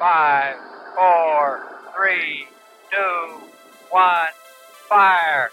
5, 4, 3, 2, 1, fire!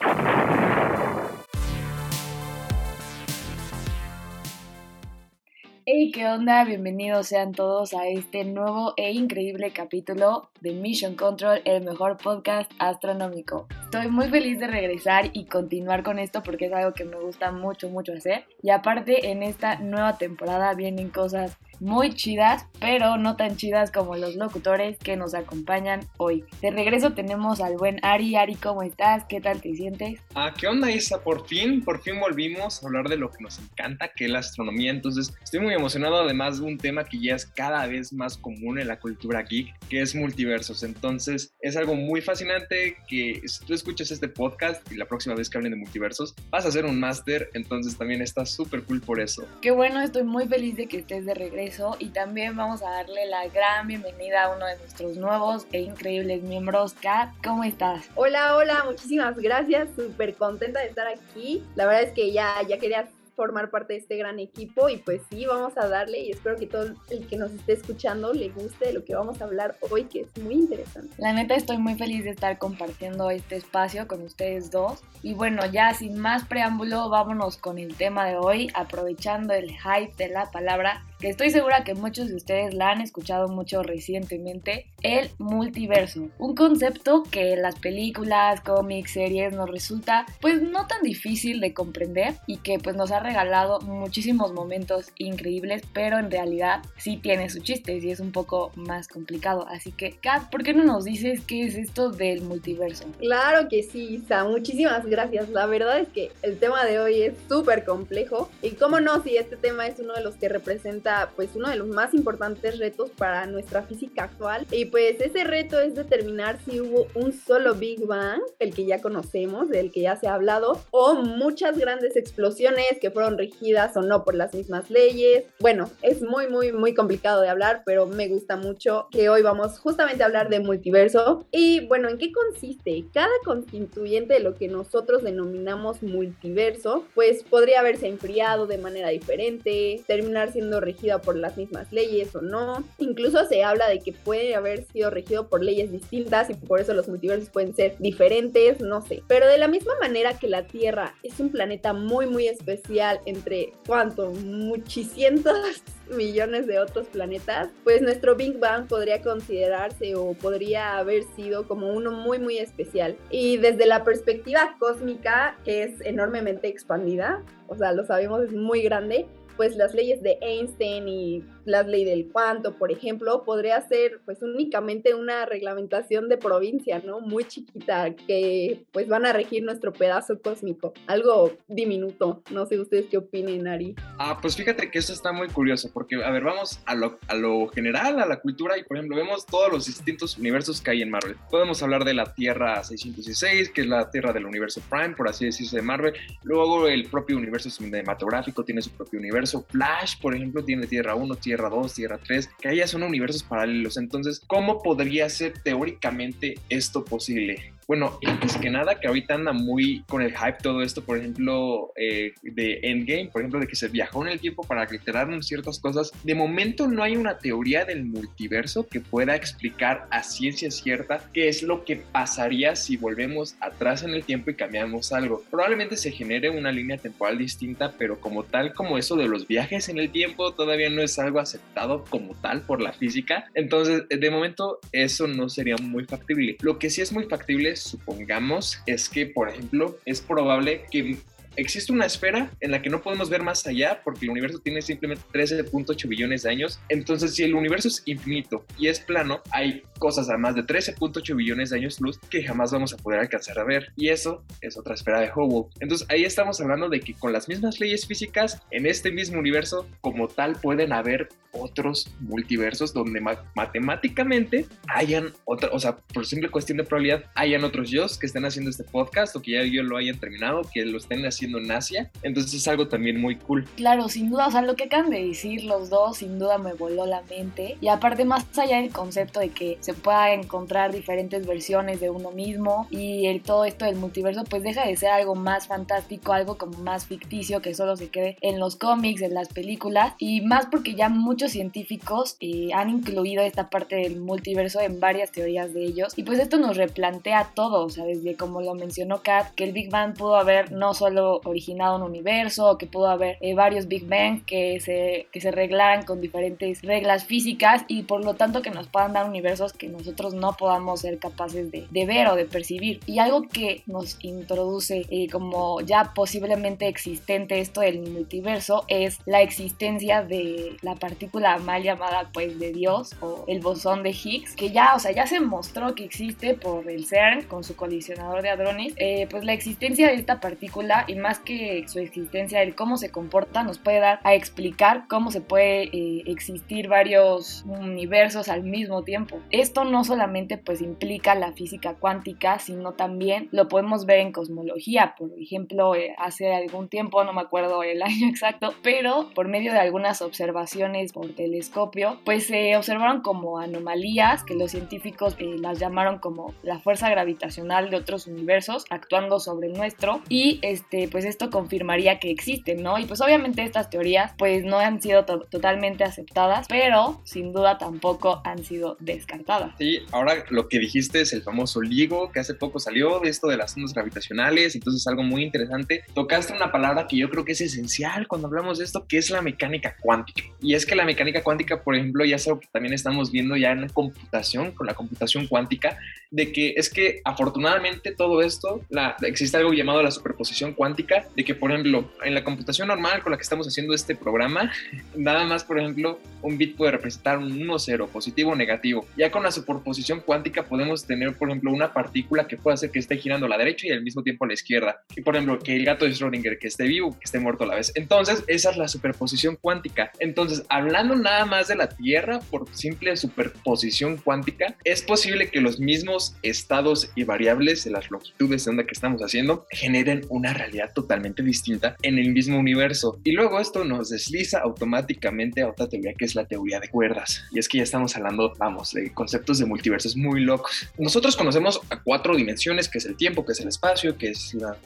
Hey, ¿qué onda? Bienvenidos sean todos a este nuevo e increíble capítulo de Mission Control, el mejor podcast astronómico. Estoy muy feliz de regresar y continuar con esto porque es algo que me gusta mucho, mucho hacer. Y aparte, en esta nueva temporada vienen cosas muy chidas, pero no tan chidas como los locutores que nos acompañan hoy. De regreso tenemos al buen Ari. Ari, ¿cómo estás? ¿Qué tal te sientes? Ah, ¿qué onda, Isa? Por fin, por fin volvimos a hablar de lo que nos encanta, que es la astronomía. Entonces, estoy muy emocionado, además de un tema que ya es cada vez más común en la cultura geek, que es multiversos. Entonces, es algo muy fascinante que si tú escuchas este podcast y la próxima vez que hablen de multiversos, vas a hacer un máster. Entonces, también está súper cool por eso. Qué bueno, estoy muy feliz de que estés de regreso y también vamos a darle la gran bienvenida a uno de nuestros nuevos e increíbles miembros. Kat, ¿cómo estás? Hola, hola, muchísimas gracias, súper contenta de estar aquí. La verdad es que ya, ya quería formar parte de este gran equipo y pues sí, vamos a darle y espero que todo el que nos esté escuchando le guste de lo que vamos a hablar hoy, que es muy interesante. La neta estoy muy feliz de estar compartiendo este espacio con ustedes dos y bueno, ya sin más preámbulo, vámonos con el tema de hoy, aprovechando el hype de la palabra que estoy segura que muchos de ustedes la han escuchado mucho recientemente, el multiverso. Un concepto que en las películas, cómics, series nos resulta pues no tan difícil de comprender y que pues nos ha regalado muchísimos momentos increíbles, pero en realidad sí tiene su chiste y es un poco más complicado. Así que, Kat, ¿por qué no nos dices qué es esto del multiverso? Claro que sí, Isa, muchísimas gracias. La verdad es que el tema de hoy es súper complejo y cómo no, si este tema es uno de los que representa pues uno de los más importantes retos para nuestra física actual y pues ese reto es determinar si hubo un solo Big Bang, el que ya conocemos, del que ya se ha hablado, o muchas grandes explosiones que fueron regidas o no por las mismas leyes. Bueno, es muy muy muy complicado de hablar, pero me gusta mucho que hoy vamos justamente a hablar de multiverso y bueno, ¿en qué consiste? Cada constituyente de lo que nosotros denominamos multiverso, pues podría haberse enfriado de manera diferente, terminar siendo regido por las mismas leyes o no. Incluso se habla de que puede haber sido regido por leyes distintas y por eso los multiversos pueden ser diferentes, no sé. Pero de la misma manera que la Tierra es un planeta muy muy especial entre cuánto, muchísimos millones de otros planetas, pues nuestro Big Bang podría considerarse o podría haber sido como uno muy muy especial. Y desde la perspectiva cósmica, que es enormemente expandida, o sea, lo sabemos, es muy grande, pues las leyes de Einstein y la ley del cuanto, por ejemplo, podría ser pues únicamente una reglamentación de provincia, ¿no? Muy chiquita, que pues van a regir nuestro pedazo cósmico, algo diminuto. No sé ustedes qué opinen, Ari. Ah, pues fíjate que eso está muy curioso, porque a ver, vamos a lo, a lo general, a la cultura, y por ejemplo, vemos todos los distintos universos que hay en Marvel. Podemos hablar de la Tierra 616, que es la Tierra del universo Prime, por así decirse, de Marvel. Luego el propio universo cinematográfico tiene su propio universo. Flash, por ejemplo, tiene Tierra 1, Tierra Tierra 2, Tierra 3, que haya son universos paralelos. Entonces, ¿cómo podría ser teóricamente esto posible? Bueno, antes que nada, que ahorita anda muy con el hype todo esto, por ejemplo, eh, de Endgame, por ejemplo, de que se viajó en el tiempo para aclararnos ciertas cosas. De momento no hay una teoría del multiverso que pueda explicar a ciencia cierta qué es lo que pasaría si volvemos atrás en el tiempo y cambiamos algo. Probablemente se genere una línea temporal distinta, pero como tal, como eso de los viajes en el tiempo, todavía no es algo aceptado como tal por la física. Entonces, de momento, eso no sería muy factible. Lo que sí es muy factible supongamos, es que, por ejemplo, es probable que existe una esfera en la que no podemos ver más allá porque el universo tiene simplemente 13.8 billones de años. Entonces, si el universo es infinito y es plano, hay cosas a más de 13.8 billones de años luz que jamás vamos a poder alcanzar a ver. Y eso es otra esfera de Hubble. Entonces, ahí estamos hablando de que con las mismas leyes físicas, en este mismo universo, como tal, pueden haber otros multiversos donde matemáticamente hayan otra, o sea, por simple cuestión de probabilidad, hayan otros yo que estén haciendo este podcast o que ya yo lo hayan terminado, que lo estén haciendo Asia. Entonces es algo también muy cool. Claro, sin duda, o sea, lo que acaban de decir los dos, sin duda me voló la mente. Y aparte, más allá del concepto de que se pueda encontrar diferentes versiones de uno mismo y todo esto del multiverso, pues deja de ser algo más fantástico, algo como más ficticio que solo se quede en los cómics, en las películas. Y más porque ya muchos científicos eh, han incluido esta parte del multiverso en varias teorías de ellos. Y pues esto nos replantea todo, o sea, desde como lo mencionó Kat, que el Big Bang pudo haber no solo originado un universo, que pudo haber eh, varios Big Bang que se, que se reglaran con diferentes reglas físicas y por lo tanto que nos puedan dar universos que nosotros no podamos ser capaces de, de ver o de percibir. Y algo que nos introduce eh, como ya posiblemente existente esto del multiverso es la existencia de la partícula mal llamada pues de Dios o el bosón de Higgs, que ya, o sea, ya se mostró que existe por el CERN con su colisionador de hadrones, eh, pues la existencia de esta partícula y más que su existencia, el cómo se comporta, nos puede dar a explicar cómo se puede eh, existir varios universos al mismo tiempo. Esto no solamente pues implica la física cuántica, sino también lo podemos ver en cosmología, por ejemplo, eh, hace algún tiempo, no me acuerdo el año exacto, pero por medio de algunas observaciones por telescopio, pues se observaron como anomalías que los científicos las llamaron como la fuerza gravitacional de otros universos actuando sobre el nuestro y este pues esto confirmaría que existen, ¿no? Y pues obviamente estas teorías pues no han sido totalmente aceptadas, pero sin duda tampoco han sido descartadas. Sí, ahora lo que dijiste es el famoso LIGO que hace poco salió de esto de las ondas gravitacionales, entonces algo muy interesante. Tocaste una palabra que yo creo que es esencial cuando hablamos de esto, que es la mecánica cuántica. Y es que la mecánica cuántica, por ejemplo, ya es algo que también estamos viendo ya en computación, con la computación cuántica, de que es que afortunadamente todo esto, la, existe algo llamado la superposición cuántica, de que por ejemplo en la computación normal con la que estamos haciendo este programa, nada más por ejemplo un bit puede representar un 1, 0, positivo o negativo. Ya con la superposición cuántica podemos tener por ejemplo una partícula que pueda hacer que esté girando a la derecha y al mismo tiempo a la izquierda. Y por ejemplo que el gato de Schrödinger que esté vivo, que esté muerto a la vez. Entonces esa es la superposición cuántica. Entonces hablando nada más de la Tierra por simple superposición cuántica, es posible que los mismos estados y variables de las longitudes de onda que estamos haciendo generen una realidad totalmente distinta en el mismo universo. Y luego esto nos desliza automáticamente a otra teoría que es la teoría de cuerdas. Y es que ya estamos hablando, vamos, de conceptos de multiversos muy locos. Nosotros conocemos a cuatro dimensiones, que es el tiempo, que es el espacio, que es la...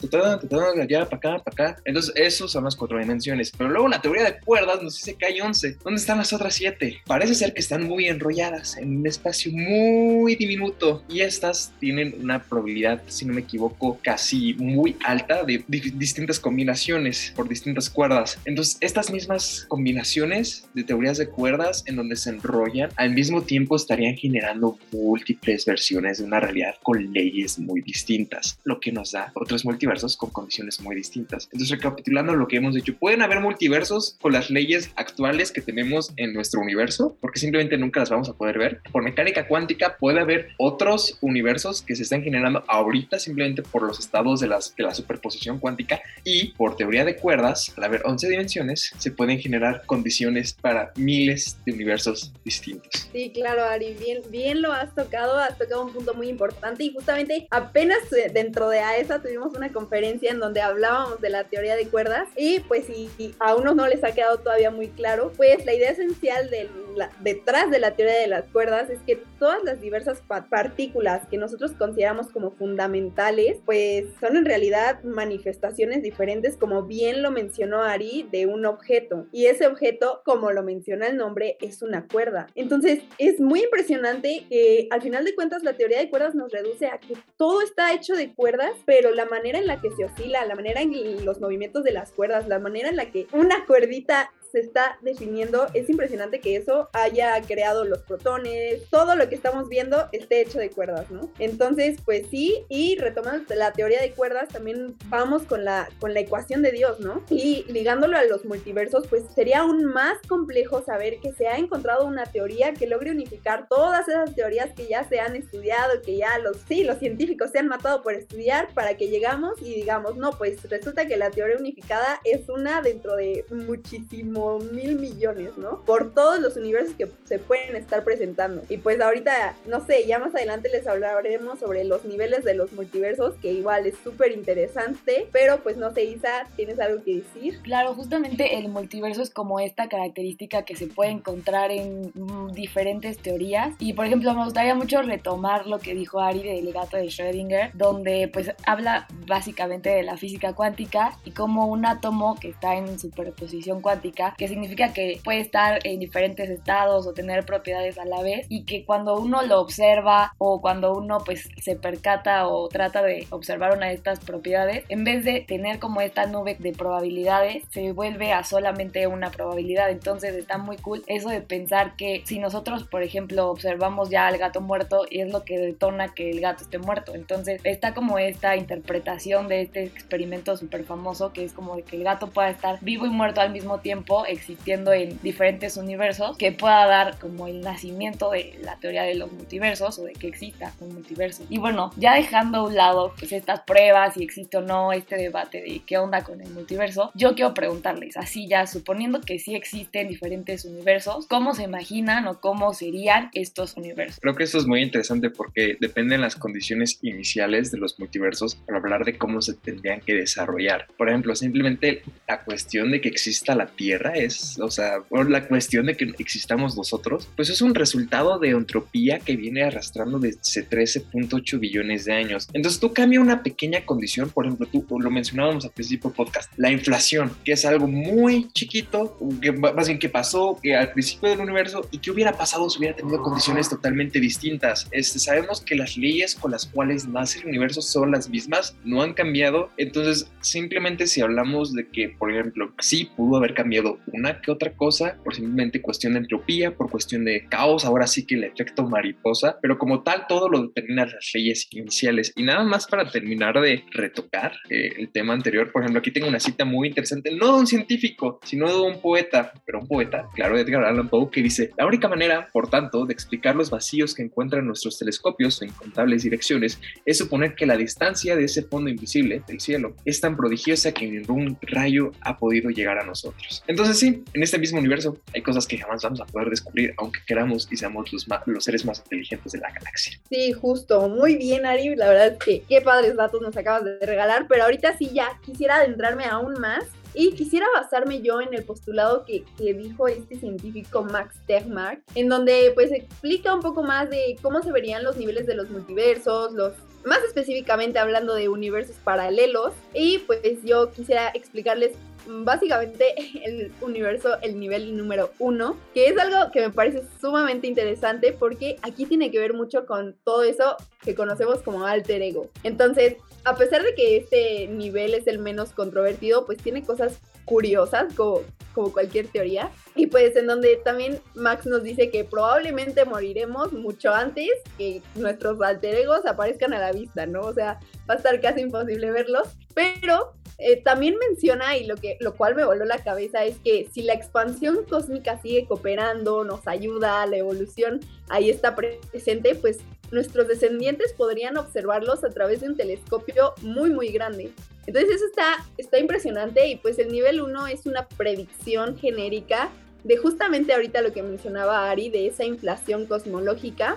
allá, para acá, para acá. Entonces, esos son las cuatro dimensiones. Pero luego la teoría de cuerdas nos dice que hay 11. ¿Dónde están las otras siete? Parece ser que están muy enrolladas en un espacio muy diminuto. Y estas tienen una probabilidad, si no me equivoco, casi muy alta de distintas combinaciones por distintas cuerdas. Entonces, estas mismas combinaciones de teorías de cuerdas en donde se enrollan, al mismo tiempo estarían generando múltiples versiones de una realidad con leyes muy distintas, lo que nos da otros multiversos con condiciones muy distintas. Entonces, recapitulando lo que hemos dicho, pueden haber multiversos con las leyes actuales que tenemos en nuestro universo, porque simplemente nunca las vamos a poder ver. Por mecánica cuántica puede haber otros universos que se están generando ahorita simplemente por los estados de, las, de la superposición cuántica y por teoría de cuerdas, al haber 11 dimensiones, se pueden generar condiciones para miles de universos distintos. Sí, claro, Ari, bien, bien lo has tocado, has tocado un punto muy importante y justamente apenas eh, dentro de AESA tuvimos una conferencia en donde hablábamos de la teoría de cuerdas y pues si a unos no les ha quedado todavía muy claro, pues la idea esencial de detrás de la teoría de las cuerdas es que todas las diversas partículas que nosotros consideramos como fundamentales, pues son en realidad manifestaciones diferentes, como bien lo mencionó Ari, de un objeto. Y ese objeto, como lo menciona el nombre, es una cuerda. Entonces, es muy impresionante que al final de cuentas la teoría de cuerdas nos reduce a que todo está hecho de cuerdas, pero la manera en la que se oscila, la manera en los movimientos de las cuerdas, la manera en la que una cuerdita se está definiendo. Es impresionante que eso haya creado los protones, todo lo que estamos viendo esté hecho de cuerdas, ¿no? Entonces, pues sí, y retomando la teoría de cuerdas, también vamos con la, con la ecuación de Dios, ¿no? Y ligándolo a los multiversos, pues sería aún más complejo saber que se ha encontrado una teoría que logre unificar todas esas teorías que ya se han estudiado, que ya los, sí, los científicos se han matado por estudiar para que llegamos y digamos, no, pues resulta que la teoría unificada es una dentro de muchísimo como mil millones, ¿no? Por todos los universos que se pueden estar presentando. Y pues ahorita, no sé, ya más adelante les hablaremos sobre los niveles de los multiversos, que igual es súper interesante, pero pues no sé, Isa, ¿tienes algo que decir? Claro, justamente el multiverso es como esta característica que se puede encontrar en mm, diferentes teorías. Y por ejemplo, me gustaría mucho retomar lo que dijo Ari del gato de Schrödinger, donde pues habla básicamente de la física cuántica y como un átomo que está en superposición cuántica, que significa que puede estar en diferentes estados o tener propiedades a la vez y que cuando uno lo observa o cuando uno pues se percata o trata de observar una de estas propiedades, en vez de tener como esta nube de probabilidades, se vuelve a solamente una probabilidad. Entonces está muy cool eso de pensar que si nosotros, por ejemplo, observamos ya al gato muerto y es lo que detona que el gato esté muerto. Entonces está como esta interpretación de este experimento súper famoso que es como de que el gato pueda estar vivo y muerto al mismo tiempo existiendo en diferentes universos que pueda dar como el nacimiento de la teoría de los multiversos o de que exista un multiverso. Y bueno, ya dejando a un lado pues estas pruebas si existe o no este debate de qué onda con el multiverso, yo quiero preguntarles así ya suponiendo que sí existen diferentes universos, ¿cómo se imaginan o cómo serían estos universos? Creo que esto es muy interesante porque dependen las condiciones iniciales de los multiversos para hablar de cómo se tendrían que desarrollar. Por ejemplo, simplemente la cuestión de que exista la Tierra es, o sea, o la cuestión de que existamos nosotros, pues es un resultado de entropía que viene arrastrando desde 13.8 billones de años. Entonces tú cambia una pequeña condición, por ejemplo, tú lo mencionábamos al principio del podcast, la inflación, que es algo muy chiquito, que más bien que pasó que al principio del universo y que hubiera pasado si hubiera tenido condiciones totalmente distintas. Este, sabemos que las leyes con las cuales nace el universo son las mismas, no han cambiado, entonces simplemente si hablamos de que, por ejemplo, sí pudo haber cambiado una que otra cosa, por simplemente cuestión de entropía, por cuestión de caos, ahora sí que el efecto mariposa, pero como tal todo lo determinan las leyes iniciales. Y nada más para terminar de retocar eh, el tema anterior, por ejemplo, aquí tengo una cita muy interesante, no de un científico, sino de un poeta, pero un poeta, claro, Edgar Allan Poe, que dice, la única manera, por tanto, de explicar los vacíos que encuentran nuestros telescopios en incontables direcciones es suponer que la distancia de ese fondo invisible del cielo es tan prodigiosa que ningún rayo ha podido llegar a nosotros. Entonces sí, en este mismo universo hay cosas que jamás vamos a poder descubrir, aunque queramos y seamos los, los seres más inteligentes de la galaxia. Sí, justo, muy bien Ari, la verdad es que qué padres datos nos acabas de regalar, pero ahorita sí ya quisiera adentrarme aún más y quisiera basarme yo en el postulado que, que, dijo este científico Max Tegmark, en donde pues explica un poco más de cómo se verían los niveles de los multiversos, los más específicamente hablando de universos paralelos. Y pues yo quisiera explicarles básicamente el universo, el nivel número uno, que es algo que me parece sumamente interesante porque aquí tiene que ver mucho con todo eso que conocemos como alter ego. Entonces, a pesar de que este nivel es el menos controvertido, pues tiene cosas curiosas como, como cualquier teoría. Y pues en donde también Max nos dice que probablemente moriremos mucho antes que nuestros alter egos aparezcan a la vista, ¿no? O sea, va a estar casi imposible verlos. Pero eh, también menciona, y lo, que, lo cual me voló la cabeza, es que si la expansión cósmica sigue cooperando, nos ayuda, la evolución ahí está presente, pues nuestros descendientes podrían observarlos a través de un telescopio muy, muy grande. Entonces eso está, está impresionante y pues el nivel 1 es una predicción genérica de justamente ahorita lo que mencionaba Ari, de esa inflación cosmológica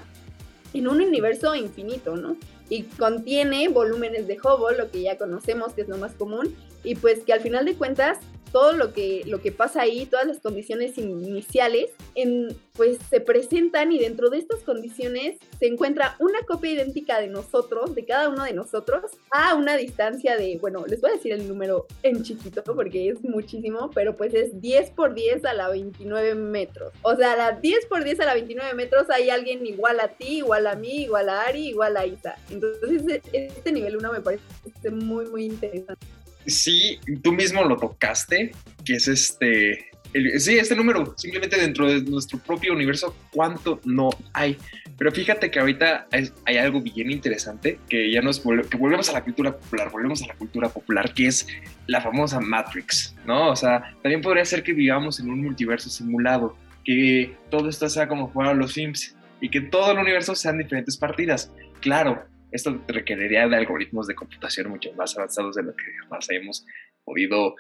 en un universo infinito, ¿no? Y contiene volúmenes de Hubble, lo que ya conocemos que es lo más común, y pues que al final de cuentas todo lo que, lo que pasa ahí, todas las condiciones iniciales, en, pues se presentan y dentro de estas condiciones se encuentra una copia idéntica de nosotros, de cada uno de nosotros, a una distancia de, bueno, les voy a decir el número en chiquito porque es muchísimo, pero pues es 10 por 10 a la 29 metros. O sea, a la 10 por 10 a la 29 metros hay alguien igual a ti, igual a mí, igual a Ari, igual a Isa. Entonces, este nivel 1 me parece muy, muy interesante sí, tú mismo lo tocaste, que es este, sí, este número, simplemente dentro de nuestro propio universo, ¿cuánto no hay? Pero fíjate que ahorita hay, algo bien interesante que ya nos que volvemos a la cultura popular, volvemos a la cultura popular, que es la famosa Matrix, ¿no? O sea, también podría ser que vivamos en un multiverso simulado, que todo esto sea como fueran los Sims y que todo el universo sean diferentes partidas. Claro, esto requeriría de algoritmos de computación mucho más avanzados de lo que más hemos podido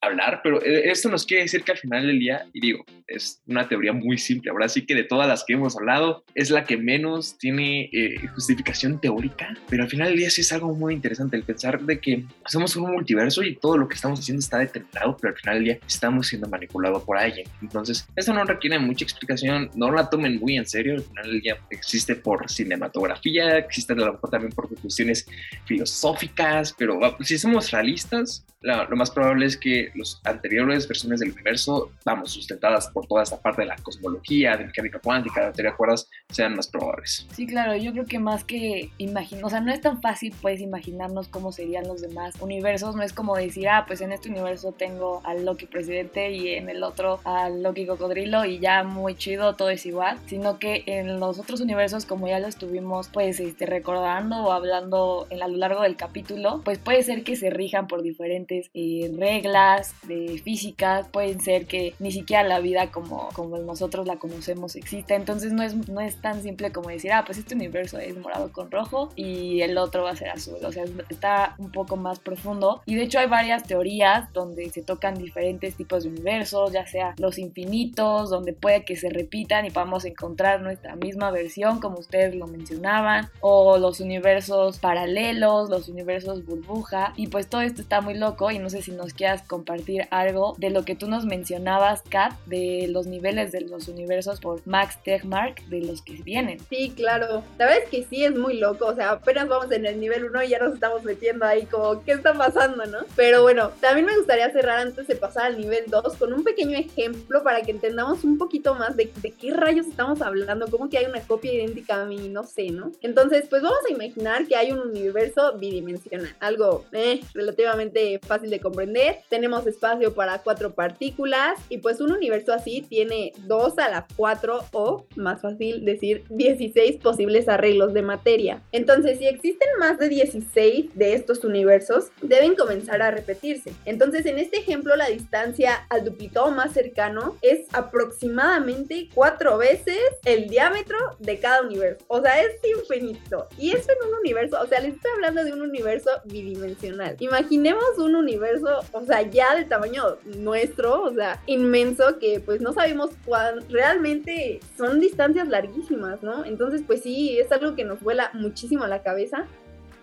hablar, pero eh, esto nos quiere decir que al final del día, y digo, es una teoría muy simple, ahora sí que de todas las que hemos hablado, es la que menos tiene eh, justificación teórica, pero al final del día sí es algo muy interesante el pensar de que somos un multiverso y todo lo que estamos haciendo está determinado, pero al final del día estamos siendo manipulados por alguien. Entonces, esto no requiere mucha explicación, no la tomen muy en serio, al final del día existe por cinematografía, existe a lo mejor también por cuestiones filosóficas, pero si somos realistas, lo más probable es que las anteriores versiones del universo, vamos, sustentadas por toda esta parte de la cosmología, de mecánica cuántica, de teoría de cuerdas, sean más probables. Sí, claro, yo creo que más que imaginar, o sea, no es tan fácil pues imaginarnos cómo serían los demás universos, no es como decir, ah, pues en este universo tengo al Loki presidente y en el otro al Loki cocodrilo y ya muy chido, todo es igual, sino que en los otros universos, como ya lo estuvimos pues este, recordando o hablando a lo largo del capítulo, pues puede ser que se rijan por diferentes eh, reglas de física, pueden ser que ni siquiera la vida como, como nosotros la conocemos exista, entonces no es, no es tan simple como decir, ah, pues este universo es morado con rojo y el otro va a ser azul, o sea, está un poco más profundo. Y de hecho hay varias teorías donde se tocan diferentes tipos de universos, ya sea los infinitos, donde puede que se repitan y podamos encontrar nuestra misma versión, como ustedes lo mencionaban, o los universos paralelos, los universos burbuja, y pues todo esto está muy loco y no sé si nos quieras compartir algo de lo que tú nos mencionabas, Kat, de los niveles de los universos por Max Tegmark, de los que vienen. Sí, claro. La verdad es que sí es muy loco, o sea, apenas vamos en el nivel 1 y ya nos estamos metiendo ahí como, ¿qué está pasando, no? Pero bueno, también me gustaría cerrar antes de pasar al nivel 2 con un pequeño ejemplo para que entendamos un poquito más de, de qué rayos estamos hablando, como que hay una copia idéntica a mí, no sé, ¿no? Entonces, pues vamos a imaginar que hay un universo bidimensional, algo eh, relativamente fácil de comprender. Tenemos espacio para cuatro partículas y pues un universo así tiene 2 a la 4 o, más fácil decir, 16 posibles arreglos de materia. Entonces, si existen más de 16 de estos universos, deben comenzar a repetirse. Entonces, en este ejemplo, la distancia al duplicado más cercano es aproximadamente 4 veces el diámetro de cada universo. O sea, es infinito. Y eso en un universo, o sea, les estoy hablando de un universo bidimensional. Imaginemos un universo, o sea, ya del tamaño nuestro, o sea, inmenso, que pues no sabemos cuán realmente son distancias larguísimas, ¿no? Entonces, pues sí, es algo que nos vuela muchísimo a la cabeza.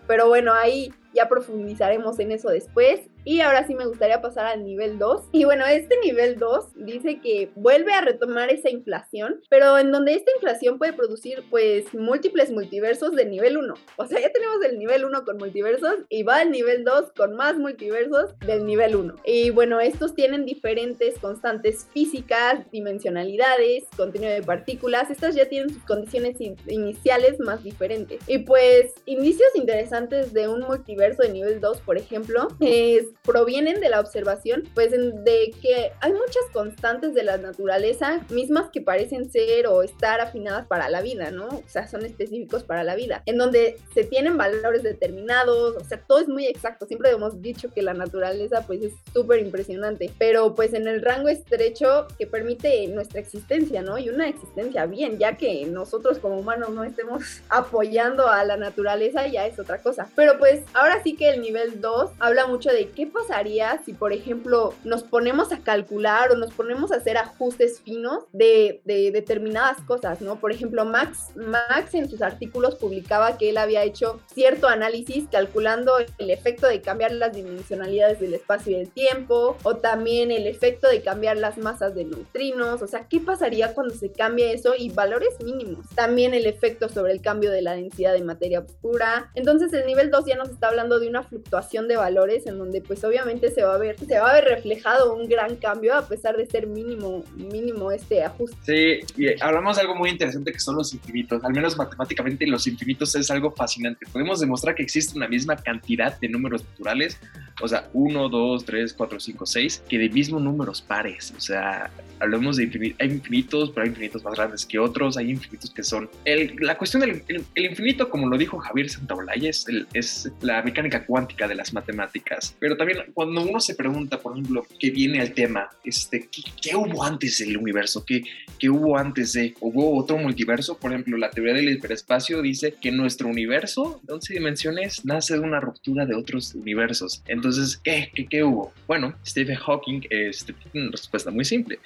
Pero bueno, ahí ya profundizaremos en eso después. Y ahora sí me gustaría pasar al nivel 2. Y bueno, este nivel 2 dice que vuelve a retomar esa inflación, pero en donde esta inflación puede producir pues múltiples multiversos de nivel 1. O sea, ya tenemos el nivel 1 con multiversos y va al nivel 2 con más multiversos del nivel 1. Y bueno, estos tienen diferentes constantes físicas, dimensionalidades, contenido de partículas. Estas ya tienen sus condiciones iniciales más diferentes. Y pues indicios interesantes de un multiverso de nivel 2, por ejemplo, es provienen de la observación, pues de que hay muchas constantes de la naturaleza mismas que parecen ser o estar afinadas para la vida, ¿no? O sea, son específicos para la vida, en donde se tienen valores determinados, o sea, todo es muy exacto. Siempre hemos dicho que la naturaleza pues es súper impresionante, pero pues en el rango estrecho que permite nuestra existencia, ¿no? Y una existencia bien, ya que nosotros como humanos no estemos apoyando a la naturaleza, ya es otra cosa. Pero pues ahora sí que el nivel 2 habla mucho de qué pasaría si, por ejemplo, nos ponemos a calcular o nos ponemos a hacer ajustes finos de, determinadas cosas, ¿no? Por ejemplo, Max, Max en sus artículos publicaba que él había hecho cierto análisis calculando el efecto de cambiar las dimensionalidades del espacio y del tiempo, o también el efecto de cambiar las masas de neutrinos, o sea, ¿qué pasaría cuando se cambia eso y valores mínimos? También el efecto sobre el cambio de la densidad de materia oscura. Entonces el nivel 2 ya nos está hablando de una fluctuación de valores en donde pues obviamente se va a ver, se va a ver reflejado un gran cambio a pesar de ser mínimo, mínimo este ajuste. Sí, y hablamos de algo muy interesante que son los infinitos, al menos matemáticamente los infinitos es algo fascinante. Podemos demostrar que existe una misma cantidad de números naturales, o sea, 1, 2, 3, 4, 5, 6, que de mismo números pares, o sea, hablamos de infinitos, hay infinitos, pero hay infinitos más grandes que otros, hay infinitos que son... El, la cuestión del el, infinito, como lo dijo Javier Santaolalla, es, es la mecánica cuántica de las matemáticas. Pero también cuando uno se pregunta, por ejemplo, qué viene al tema, este, ¿qué, hubo antes del universo? ¿Qué, ¿Qué hubo antes de? ¿Hubo otro multiverso? Por ejemplo, la teoría del hiperespacio dice que nuestro universo de 11 dimensiones nace de una ruptura de otros universos. Entonces, ¿qué? ¿Qué, qué hubo? Bueno, Stephen Hawking este, tiene una respuesta muy simple.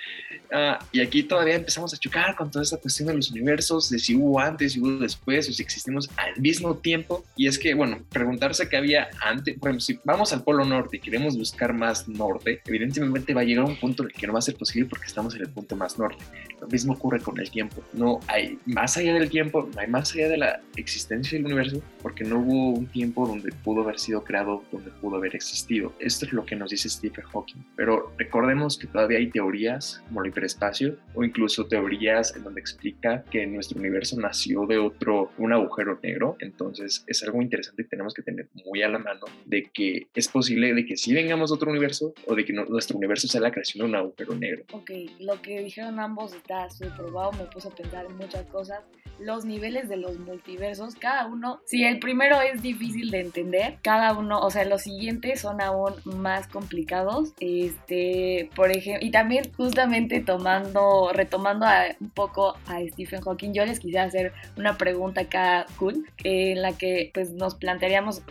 Ah, y aquí todavía empezamos a chocar con toda esta cuestión de los universos, de si hubo antes, si hubo después, o si existimos al mismo tiempo. Y es que, bueno, preguntarse qué había antes, por ejemplo, si vamos al Polo Norte y queremos buscar más norte, evidentemente va a llegar un punto en el que no va a ser posible porque estamos en el punto más norte. Lo mismo ocurre con el tiempo. No hay más allá del tiempo, no hay más allá de la existencia del universo porque no hubo un tiempo donde pudo haber sido creado, donde pudo haber existido. Esto es lo que nos dice Stephen Hawking. Pero recordemos que todavía hay teorías como el hiperespacio o incluso teorías en donde explica que nuestro universo nació de otro, un agujero negro. Entonces es algo interesante y tenemos que tener muy a la mano de que es posible de que sí vengamos de otro universo o de que nuestro universo sea la creación de un agujero negro. Ok, lo que dijeron ambos está probado, me puso a pensar en muchas cosas. Los niveles de los multiversos, cada uno, si el primero es difícil de entender, cada uno, o sea, los siguientes son aún más complicados. Este, por ejemplo, y también justamente tomando, retomando un poco a Stephen Hawking, yo les quisiera hacer una pregunta acá cool, en la que pues nos plantearíamos,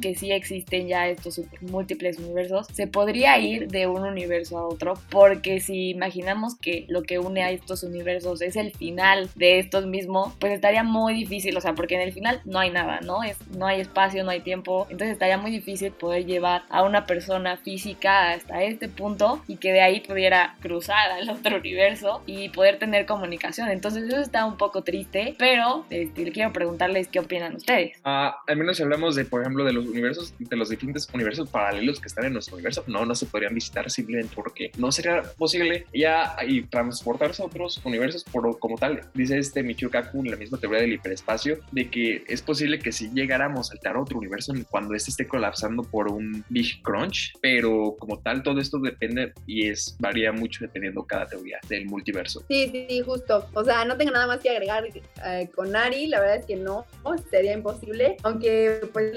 que sí existen ya estos múltiples universos, se podría ir de un universo a otro, porque si imaginamos que lo que une a estos universos es el final de estos mismos, pues estaría muy difícil, o sea, porque en el final no hay nada, ¿no? Es, no hay espacio, no hay tiempo, entonces estaría muy difícil poder llevar a una persona física hasta este punto y que de ahí pudiera cruzar al otro universo y poder tener comunicación. Entonces eso está un poco triste, pero este, quiero preguntarles qué opinan ustedes. Ah, al menos hablamos de, por ejemplo, de los universos, de los diferentes universos paralelos que están en nuestro universo, no, no se podrían visitar simplemente porque no sería posible ya y transportarse a otros universos por como tal. Dice este Michio Kaku, la misma teoría del hiperespacio, de que es posible que si llegáramos a saltar a otro universo cuando este esté colapsando por un Big Crunch, pero como tal todo esto depende y es varía mucho dependiendo cada teoría del multiverso. Sí, sí, sí, justo. O sea, no tengo nada más que agregar eh, con Ari, la verdad es que no, sería imposible, aunque pues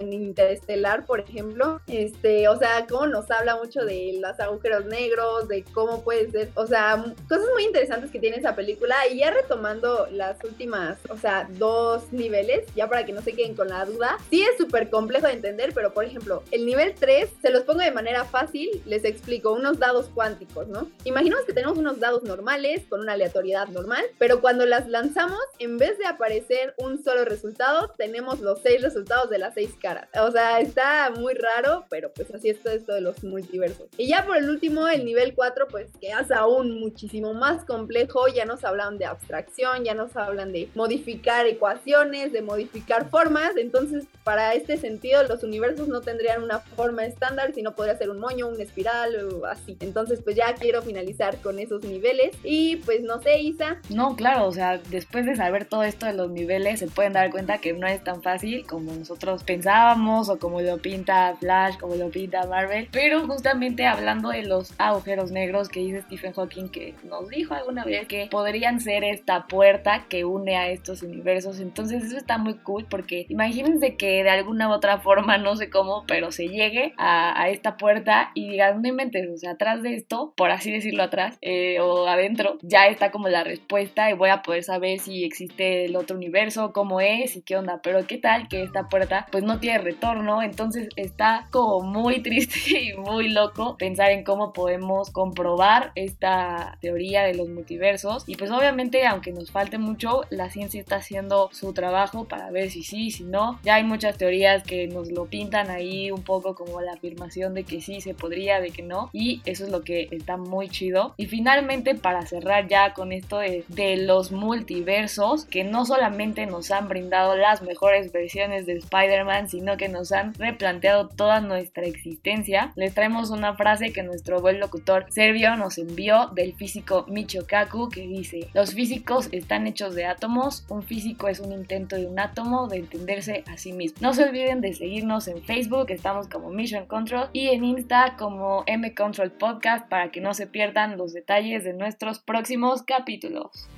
en Interestelar, por ejemplo, este, o sea, como nos habla mucho de los agujeros negros, de cómo puede ser, o sea, cosas muy interesantes que tiene esa película y ya retomando las últimas, o sea, dos niveles, ya para que no se queden con la duda, sí es súper complejo de entender, pero por ejemplo, el nivel 3, se los pongo de manera fácil, les explico, unos dados cuánticos, ¿no? Imaginemos que tenemos unos dados normales con una aleatoriedad normal, pero cuando las lanzamos, en vez de aparecer un solo resultado, tenemos los seis resultados de las seis caras. O sea, está muy raro, pero pues así es todo esto de los multiversos. Y ya por el último, el nivel 4, pues que aún muchísimo más complejo, ya nos hablan de abstracción, ya nos hablan de modificar ecuaciones, de modificar formas, entonces para este sentido los universos no tendrían una forma estándar, sino podría ser un moño, una espiral o así. Entonces pues ya quiero finalizar con esos niveles y pues no sé, Isa. No, claro, o sea, después de saber todo esto de los niveles se pueden dar cuenta que no es tan fácil como nosotros pensábamos o como lo pinta Flash, como lo pinta Marvel, pero justamente hablando de los agujeros negros que dice Stephen Hawking que nos dijo alguna vez que podrían ser esta puerta que une a estos universos, entonces eso está muy cool porque imagínense que de alguna u otra forma, no sé cómo, pero se llegue a, esta puerta y digan, no inventes, o sea, atrás de esto, por así decirlo atrás, eh, o adentro, ya está como la respuesta y voy a poder saber si existe el otro universo, cómo es y qué onda, pero qué tal que esta puerta pues no tiene retorno, entonces está como muy triste y muy loco pensar en cómo podemos comprobar esta teoría de los multiversos. Y pues obviamente aunque nos falte mucho, la ciencia está haciendo su trabajo para ver si sí, si no, ya hay muchas teorías que nos lo pintan ahí un poco como la afirmación de que sí se podría, de que no. Y eso es lo que está muy chido. Y finalmente para cerrar ya con esto de, de los multiversos que no solamente nos han brindado las mejores versiones de Spider-Man, sino que nos han replanteado toda nuestra existencia, les traemos una frase que nuestro buen locutor Servio nos envió del físico Michio Kaku que dice, los físicos están hechos de átomos, un físico es un intento de un átomo de entenderse a sí mismo. No se olviden de seguirnos en Facebook, estamos como Mission Control y en Insta como M Control Podcast para que no se pierdan los detalles de nuestros próximos capítulos.